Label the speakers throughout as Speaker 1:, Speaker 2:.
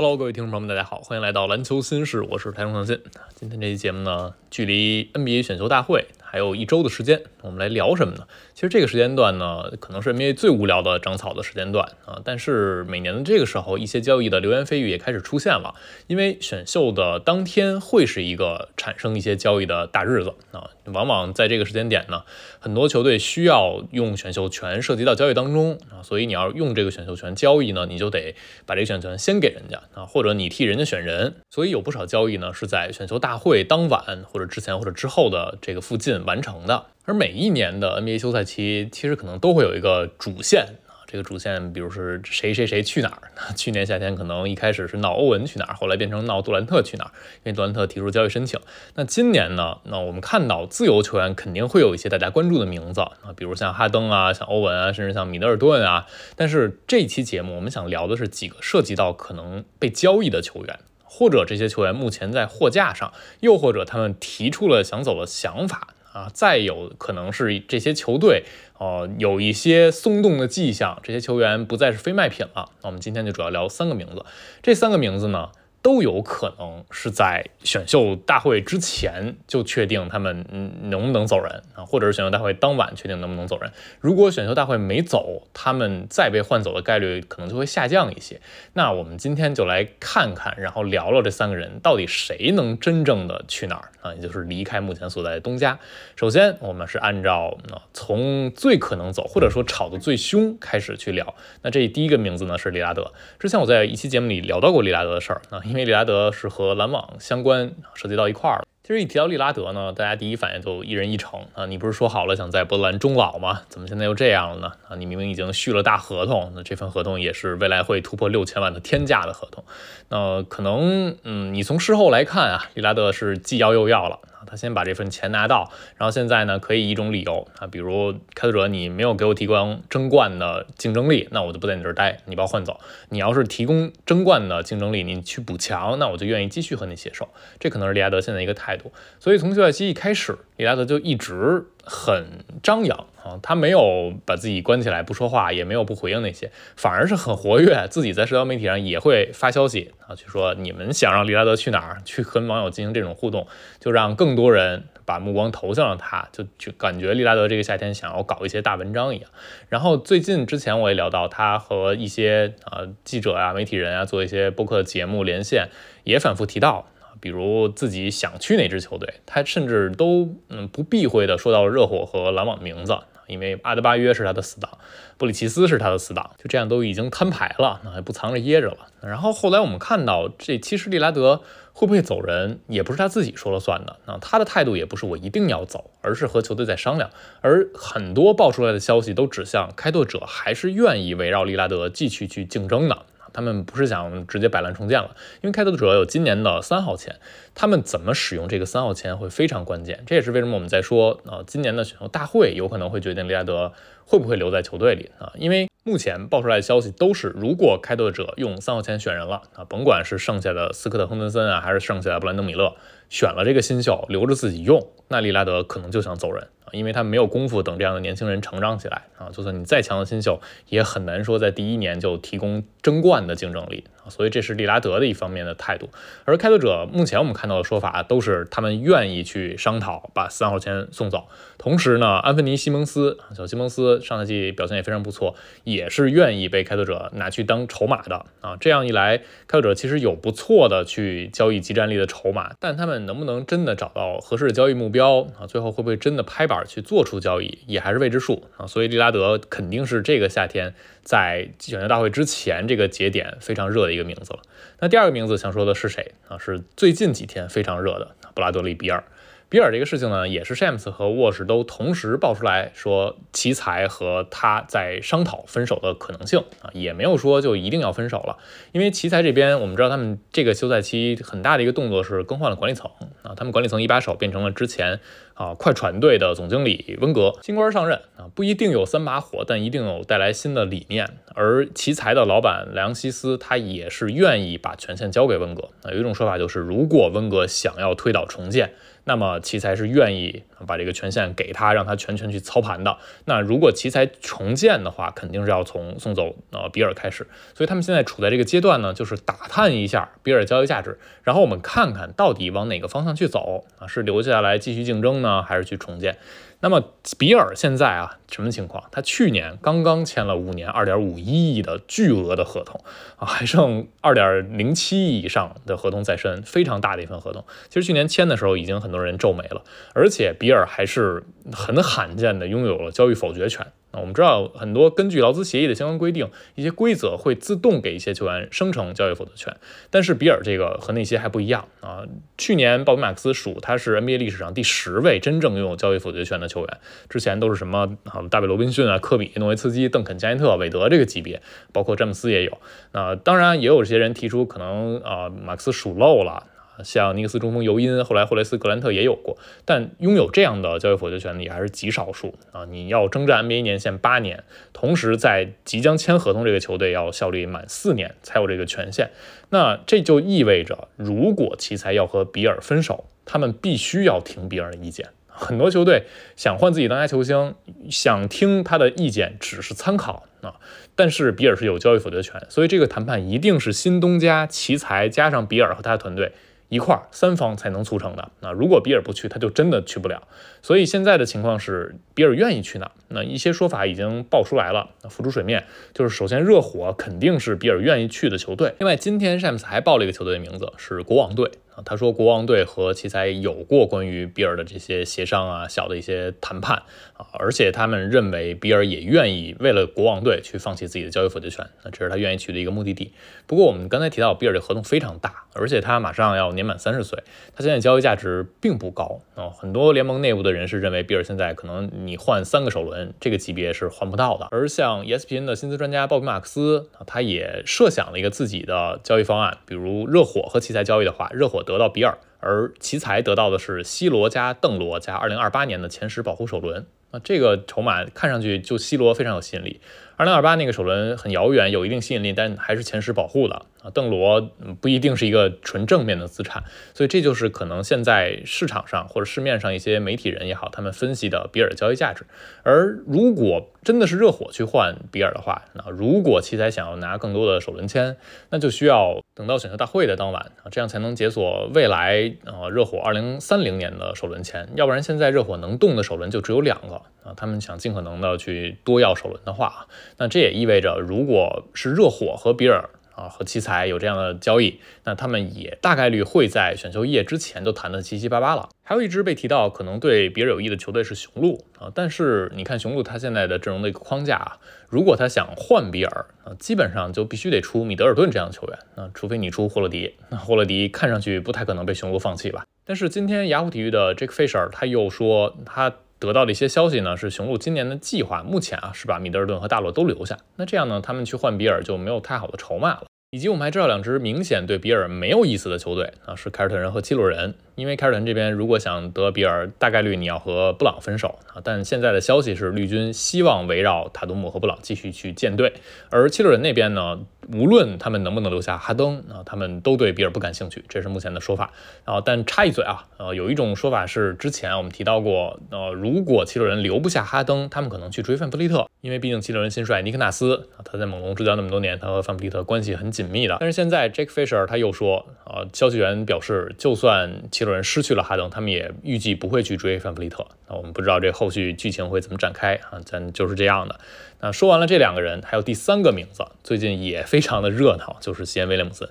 Speaker 1: Hello，各位听众朋友们，大家好，欢迎来到篮球新事，我是台中腾信。今天这期节目呢，距离 NBA 选秀大会还有一周的时间，我们来聊什么呢？其实这个时间段呢，可能是 NBA 最无聊的长草的时间段啊。但是每年的这个时候，一些交易的流言蜚语也开始出现了，因为选秀的当天会是一个产生一些交易的大日子啊。往往在这个时间点呢，很多球队需要用选秀权涉及到交易当中啊，所以你要用这个选秀权交易呢，你就得把这个选秀权先给人家啊，或者你替人家选人。所以有不少交易呢是在选秀大会当晚或者之前或者之后的这个附近完成的。而每一年的 NBA 休赛期，其实可能都会有一个主线啊。这个主线，比如是谁谁谁去哪儿？去年夏天可能一开始是闹欧文去哪儿，后来变成闹杜兰特去哪儿，因为杜兰特提出交易申请。那今年呢？那我们看到自由球员肯定会有一些大家关注的名字啊，比如像哈登啊，像欧文啊，甚至像米德尔顿啊。但是这期节目我们想聊的是几个涉及到可能被交易的球员，或者这些球员目前在货架上，又或者他们提出了想走的想法。啊，再有可能是这些球队，呃，有一些松动的迹象，这些球员不再是非卖品了。那我们今天就主要聊三个名字，这三个名字呢？都有可能是在选秀大会之前就确定他们嗯能不能走人啊，或者是选秀大会当晚确定能不能走人。如果选秀大会没走，他们再被换走的概率可能就会下降一些。那我们今天就来看看，然后聊聊这三个人到底谁能真正的去哪儿啊，也就是离开目前所在的东家。首先，我们是按照啊从最可能走或者说炒得最凶开始去聊。那这第一个名字呢是利拉德。之前我在一期节目里聊到过利拉德的事儿啊。因为为利拉德是和篮网相关，涉及到一块儿了。其实一提到利拉德呢，大家第一反应就一人一城啊。你不是说好了想在波兰终老吗？怎么现在又这样了呢？啊，你明明已经续了大合同，那这份合同也是未来会突破六千万的天价的合同。那可能，嗯，你从事后来看啊，利拉德是既要又要了。他先把这份钱拿到，然后现在呢，可以一种理由啊，比如开拓者你没有给我提供争冠的竞争力，那我就不在你这儿待，你把我换走。你要是提供争冠的竞争力，你去补强，那我就愿意继续和你携手。这可能是利拉德现在一个态度。所以从休赛期一开始，利拉德就一直很张扬啊，他没有把自己关起来不说话，也没有不回应那些，反而是很活跃，自己在社交媒体上也会发消息啊，去说你们想让利拉德去哪儿，去和网友进行这种互动，就让更多人把目光投向了他，就就感觉利拉德这个夏天想要搞一些大文章一样。然后最近之前我也聊到，他和一些啊记者啊、媒体人啊做一些播客节目连线，也反复提到，比如自己想去哪支球队，他甚至都嗯不避讳的说到了热火和篮网名字。因为阿德巴约是他的死党，布里奇斯是他的死党，就这样都已经摊牌了，那还不藏着掖着了。然后后来我们看到，这其实利拉德会不会走人，也不是他自己说了算的。那他的态度也不是我一定要走，而是和球队在商量。而很多爆出来的消息都指向开拓者还是愿意围绕利拉德继续去竞争的。他们不是想直接摆烂重建了，因为开拓者有今年的三号签，他们怎么使用这个三号签会非常关键。这也是为什么我们在说啊，今年的选秀大会有可能会决定利拉德会不会留在球队里啊，因为目前爆出来的消息都是，如果开拓者用三号签选人了啊，甭管是剩下的斯科特亨德森啊，还是剩下的布兰登米勒，选了这个新秀留着自己用，那利拉德可能就想走人。因为他没有功夫等这样的年轻人成长起来啊，就算你再强的新秀，也很难说在第一年就提供争冠的竞争力啊。所以这是利拉德的一方面的态度。而开拓者目前我们看到的说法都是他们愿意去商讨把三号签送走，同时呢，安芬尼西蒙斯小西蒙斯上赛季表现也非常不错，也是愿意被开拓者拿去当筹码的啊。这样一来，开拓者其实有不错的去交易集战力的筹码，但他们能不能真的找到合适的交易目标啊？最后会不会真的拍板？去做出交易也还是未知数啊，所以利拉德肯定是这个夏天在选秀大会之前这个节点非常热的一个名字了。那第二个名字想说的是谁啊？是最近几天非常热的布拉德利比尔。比尔这个事情呢，也是 Shams 和沃什都同时爆出来说，奇才和他在商讨分手的可能性啊，也没有说就一定要分手了。因为奇才这边，我们知道他们这个休赛期很大的一个动作是更换了管理层啊，他们管理层一把手变成了之前啊，快船队的总经理温格新官上任啊，不一定有三把火，但一定有带来新的理念。而奇才的老板莱昂西斯，他也是愿意把权限交给温格。啊，有一种说法就是，如果温格想要推倒重建，那么奇才是愿意把这个权限给他，让他全权去操盘的。那如果奇才重建的话，肯定是要从送走呃比尔开始。所以他们现在处在这个阶段呢，就是打探一下比尔交易价值，然后我们看看到底往哪个方向去走啊？是留下来继续竞争呢，啊还是去重建？那么比尔现在啊，什么情况？他去年刚刚签了五年二点五一亿的巨额的合同啊，还剩二点零七亿以上的合同在身，非常大的一份合同。其实去年签的时候，已经很多人皱眉了，而且比尔还是很罕见的拥有了交易否决权。那我们知道，很多根据劳资协议的相关规定，一些规则会自动给一些球员生成交易否决权。但是比尔这个和那些还不一样啊。去年鲍比马克斯数他是 NBA 历史上第十位真正拥有交易否决权的球员，之前都是什么啊大卫罗宾逊啊、科比、诺维茨基、邓肯、加内特、韦德这个级别，包括詹姆斯也有。那当然也有些人提出可能啊马克思数漏了。像尼克斯中锋尤因，后来霍雷斯格兰特也有过，但拥有这样的交易否决权的也还是极少数啊！你要征战 NBA 年限八年，同时在即将签合同这个球队要效力满四年才有这个权限，那这就意味着，如果奇才要和比尔分手，他们必须要听比尔的意见。很多球队想换自己当家球星，想听他的意见只是参考啊，但是比尔是有交易否决权，所以这个谈判一定是新东家奇才加上比尔和他的团队。一块儿三方才能促成的。那如果比尔不去，他就真的去不了。所以现在的情况是，比尔愿意去哪？那一些说法已经爆出来了，浮出水面。就是首先，热火肯定是比尔愿意去的球队。另外，今天詹姆斯还报了一个球队的名字，是国王队。他说，国王队和奇才有过关于比尔的这些协商啊，小的一些谈判啊，而且他们认为比尔也愿意为了国王队去放弃自己的交易否决权，那这是他愿意去的一个目的地。不过我们刚才提到，比尔这合同非常大，而且他马上要年满三十岁，他现在交易价值并不高啊。很多联盟内部的人士认为，比尔现在可能你换三个首轮这个级别是换不到的。而像 ESPN 的薪资专家鲍比马克思啊，他也设想了一个自己的交易方案，比如热火和奇才交易的话，热火。得到比尔，而奇才得到的是西罗加邓罗加2028年的前十保护首轮。那这个筹码看上去就西罗非常有吸引力。二零二八那个首轮很遥远，有一定吸引力，但还是前十保护的啊。邓罗不一定是一个纯正面的资产，所以这就是可能现在市场上或者市面上一些媒体人也好，他们分析的比尔交易价值。而如果真的是热火去换比尔的话，那如果奇才想要拿更多的首轮签，那就需要等到选秀大会的当晚啊，这样才能解锁未来啊热火二零三零年的首轮签。要不然现在热火能动的首轮就只有两个啊，他们想尽可能的去多要首轮的话啊。那这也意味着，如果是热火和比尔啊和奇才有这样的交易，那他们也大概率会在选秀夜之前都谈得七七八八了。还有一支被提到可能对比尔有益的球队是雄鹿啊，但是你看雄鹿他现在的阵容的一个框架啊，如果他想换比尔啊，基本上就必须得出米德尔顿这样的球员啊，除非你出霍勒迪，那霍勒迪看上去不太可能被雄鹿放弃吧。但是今天雅虎体育的 Jake Fisher 他又说他。得到的一些消息呢，是雄鹿今年的计划，目前啊是把米德尔顿和大洛都留下。那这样呢，他们去换比尔就没有太好的筹码了。以及我们还知道两支明显对比尔没有意思的球队啊，是凯尔特人和七六人。因为凯尔特人这边如果想得比尔，大概率你要和布朗分手啊。但现在的消息是，绿军希望围绕塔图姆和布朗继续去建队。而七六人那边呢，无论他们能不能留下哈登啊，他们都对比尔不感兴趣，这是目前的说法。啊，但插一嘴啊，呃，有一种说法是之前我们提到过，呃，如果七六人留不下哈登，他们可能去追范弗利特，因为毕竟七六人新帅尼克纳斯，他在猛龙执教那么多年，他和范弗利特关系很紧密的。但是现在 Jake Fisher 他又说，啊，消息源表示，就算七六人失去了哈登，他们也预计不会去追范弗利特。那我们不知道这后续剧情会怎么展开啊，咱就是这样的。那说完了这两个人，还有第三个名字，最近也非常的热闹，就是西安威廉姆森。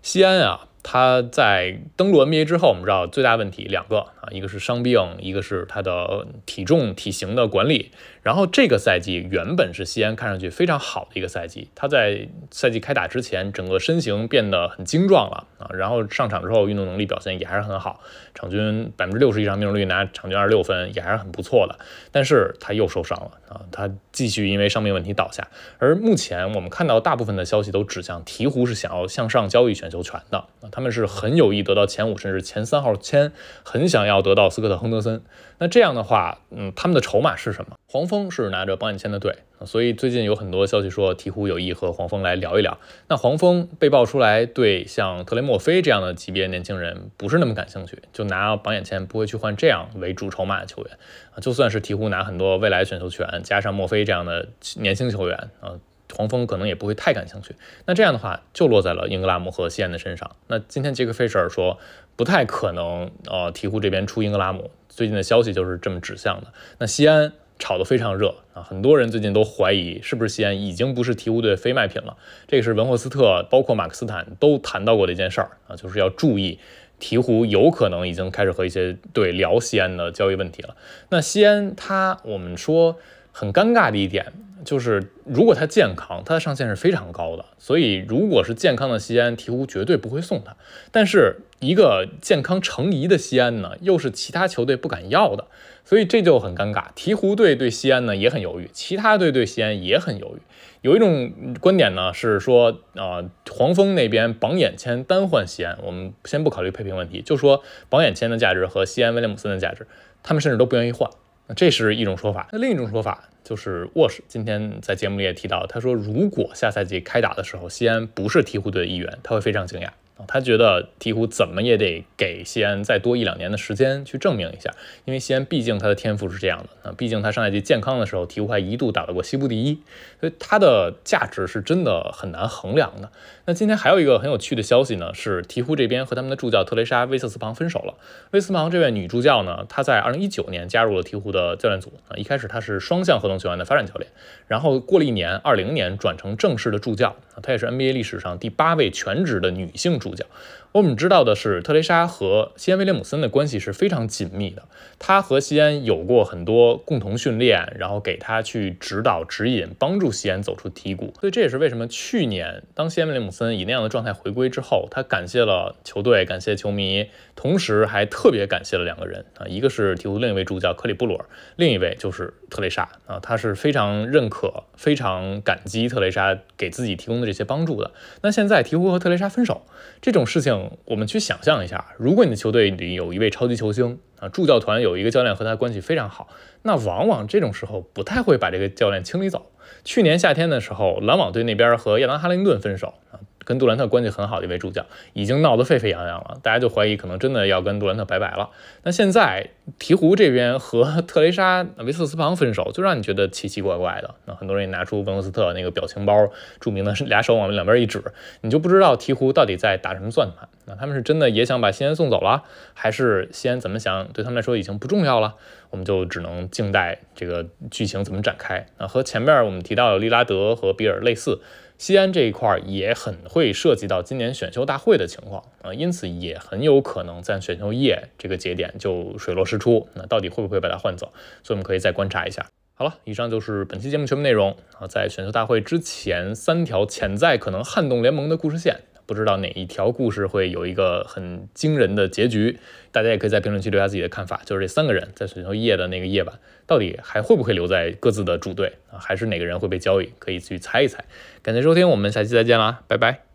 Speaker 1: 西安啊。他在登陆 NBA 之后，我们知道最大问题两个啊，一个是伤病，一个是他的体重体型的管理。然后这个赛季原本是西安看上去非常好的一个赛季，他在赛季开打之前，整个身形变得很精壮了啊。然后上场之后，运动能力表现也还是很好，场均百分之六十以上命中率，拿场均二十六分，也还是很不错的。但是他又受伤了啊，他继续因为伤病问题倒下。而目前我们看到大部分的消息都指向鹈鹕是想要向上交易选秀权的。他们是很有意得到前五甚至前三号签，很想要得到斯科特·亨德森。那这样的话，嗯，他们的筹码是什么？黄蜂是拿着榜眼签的队，所以最近有很多消息说鹈鹕有意和黄蜂来聊一聊。那黄蜂被爆出来对像特雷莫菲这样的级别年轻人不是那么感兴趣，就拿榜眼签不会去换这样为主筹码的球员啊。就算是鹈鹕拿很多未来选秀权，加上墨菲这样的年轻球员啊。黄蜂可能也不会太感兴趣，那这样的话就落在了英格拉姆和西安的身上。那今天杰克费舍尔说不太可能，呃，鹈鹕这边出英格拉姆，最近的消息就是这么指向的。那西安炒得非常热啊，很多人最近都怀疑是不是西安已经不是鹈鹕队非卖品了。这个是文霍斯特，包括马克斯坦都谈到过的一件事儿啊，就是要注意鹈鹕有可能已经开始和一些队聊西安的交易问题了。那西安他，我们说很尴尬的一点。就是，如果他健康，他的上限是非常高的。所以，如果是健康的西安，鹈鹕绝对不会送他。但是，一个健康成疑的西安呢，又是其他球队不敢要的，所以这就很尴尬。鹈鹕队对西安呢也很犹豫，其他队对西安也很犹豫。有一种观点呢是说，啊，黄蜂那边榜眼签单换西安，我们先不考虑配平问题，就说榜眼签的价值和西安威廉姆森的价值，他们甚至都不愿意换。这是一种说法。那另一种说法。就是沃什今天在节目里也提到，他说如果下赛季开打的时候，西安不是鹈鹕队的一员，他会非常惊讶。他觉得鹈鹕怎么也得给西安再多一两年的时间去证明一下，因为西安毕竟他的天赋是这样的。啊，毕竟他上赛季健康的时候，鹈鹕还一度打到过西部第一，所以他的价值是真的很难衡量的。那今天还有一个很有趣的消息呢，是鹈鹕这边和他们的助教特蕾莎·威瑟斯庞分手了。威斯庞这位女助教呢，她在2019年加入了鹈鹕的教练组啊，一开始她是双向合同球员的发展教练，然后过了一年，20年转成正式的助教，她也是 NBA 历史上第八位全职的女性助讲。我们知道的是，特蕾莎和西安威廉姆森的关系是非常紧密的。他和西安有过很多共同训练，然后给他去指导、指引，帮助西安走出低谷。所以这也是为什么去年当西安威廉姆森以那样的状态回归之后，他感谢了球队，感谢球迷，同时还特别感谢了两个人啊，一个是鹈鹕另一位助教克里布鲁尔，另一位就是特蕾莎啊，他是非常认可、非常感激特蕾莎给自己提供的这些帮助的。那现在鹈鹕和特蕾莎分手这种事情。我们去想象一下，如果你的球队里有一位超级球星啊，助教团有一个教练和他关系非常好，那往往这种时候不太会把这个教练清理走。去年夏天的时候，篮网队那边和亚当哈林顿分手啊。跟杜兰特关系很好的一位助教，已经闹得沸沸扬扬了，大家就怀疑可能真的要跟杜兰特拜拜了。那现在鹈鹕这边和特蕾莎维瑟斯庞分手，就让你觉得奇奇怪怪的。那很多人也拿出文斯特那个表情包，著名的俩手往两边一指，你就不知道鹈鹕到底在打什么算盘。那他们是真的也想把西安送走了，还是西安怎么想对他们来说已经不重要了？我们就只能静待这个剧情怎么展开。那和前面我们提到的利拉德和比尔类似。西安这一块也很会涉及到今年选秀大会的情况啊，因此也很有可能在选秀夜这个节点就水落石出。那到底会不会把他换走？所以我们可以再观察一下。好了，以上就是本期节目全部内容啊。在选秀大会之前，三条潜在可能撼动联盟的故事线。不知道哪一条故事会有一个很惊人的结局，大家也可以在评论区留下自己的看法。就是这三个人在选秀夜的那个夜晚，到底还会不会留在各自的主队啊？还是哪个人会被交易？可以去猜一猜。感谢收听，我们下期再见啦，拜拜。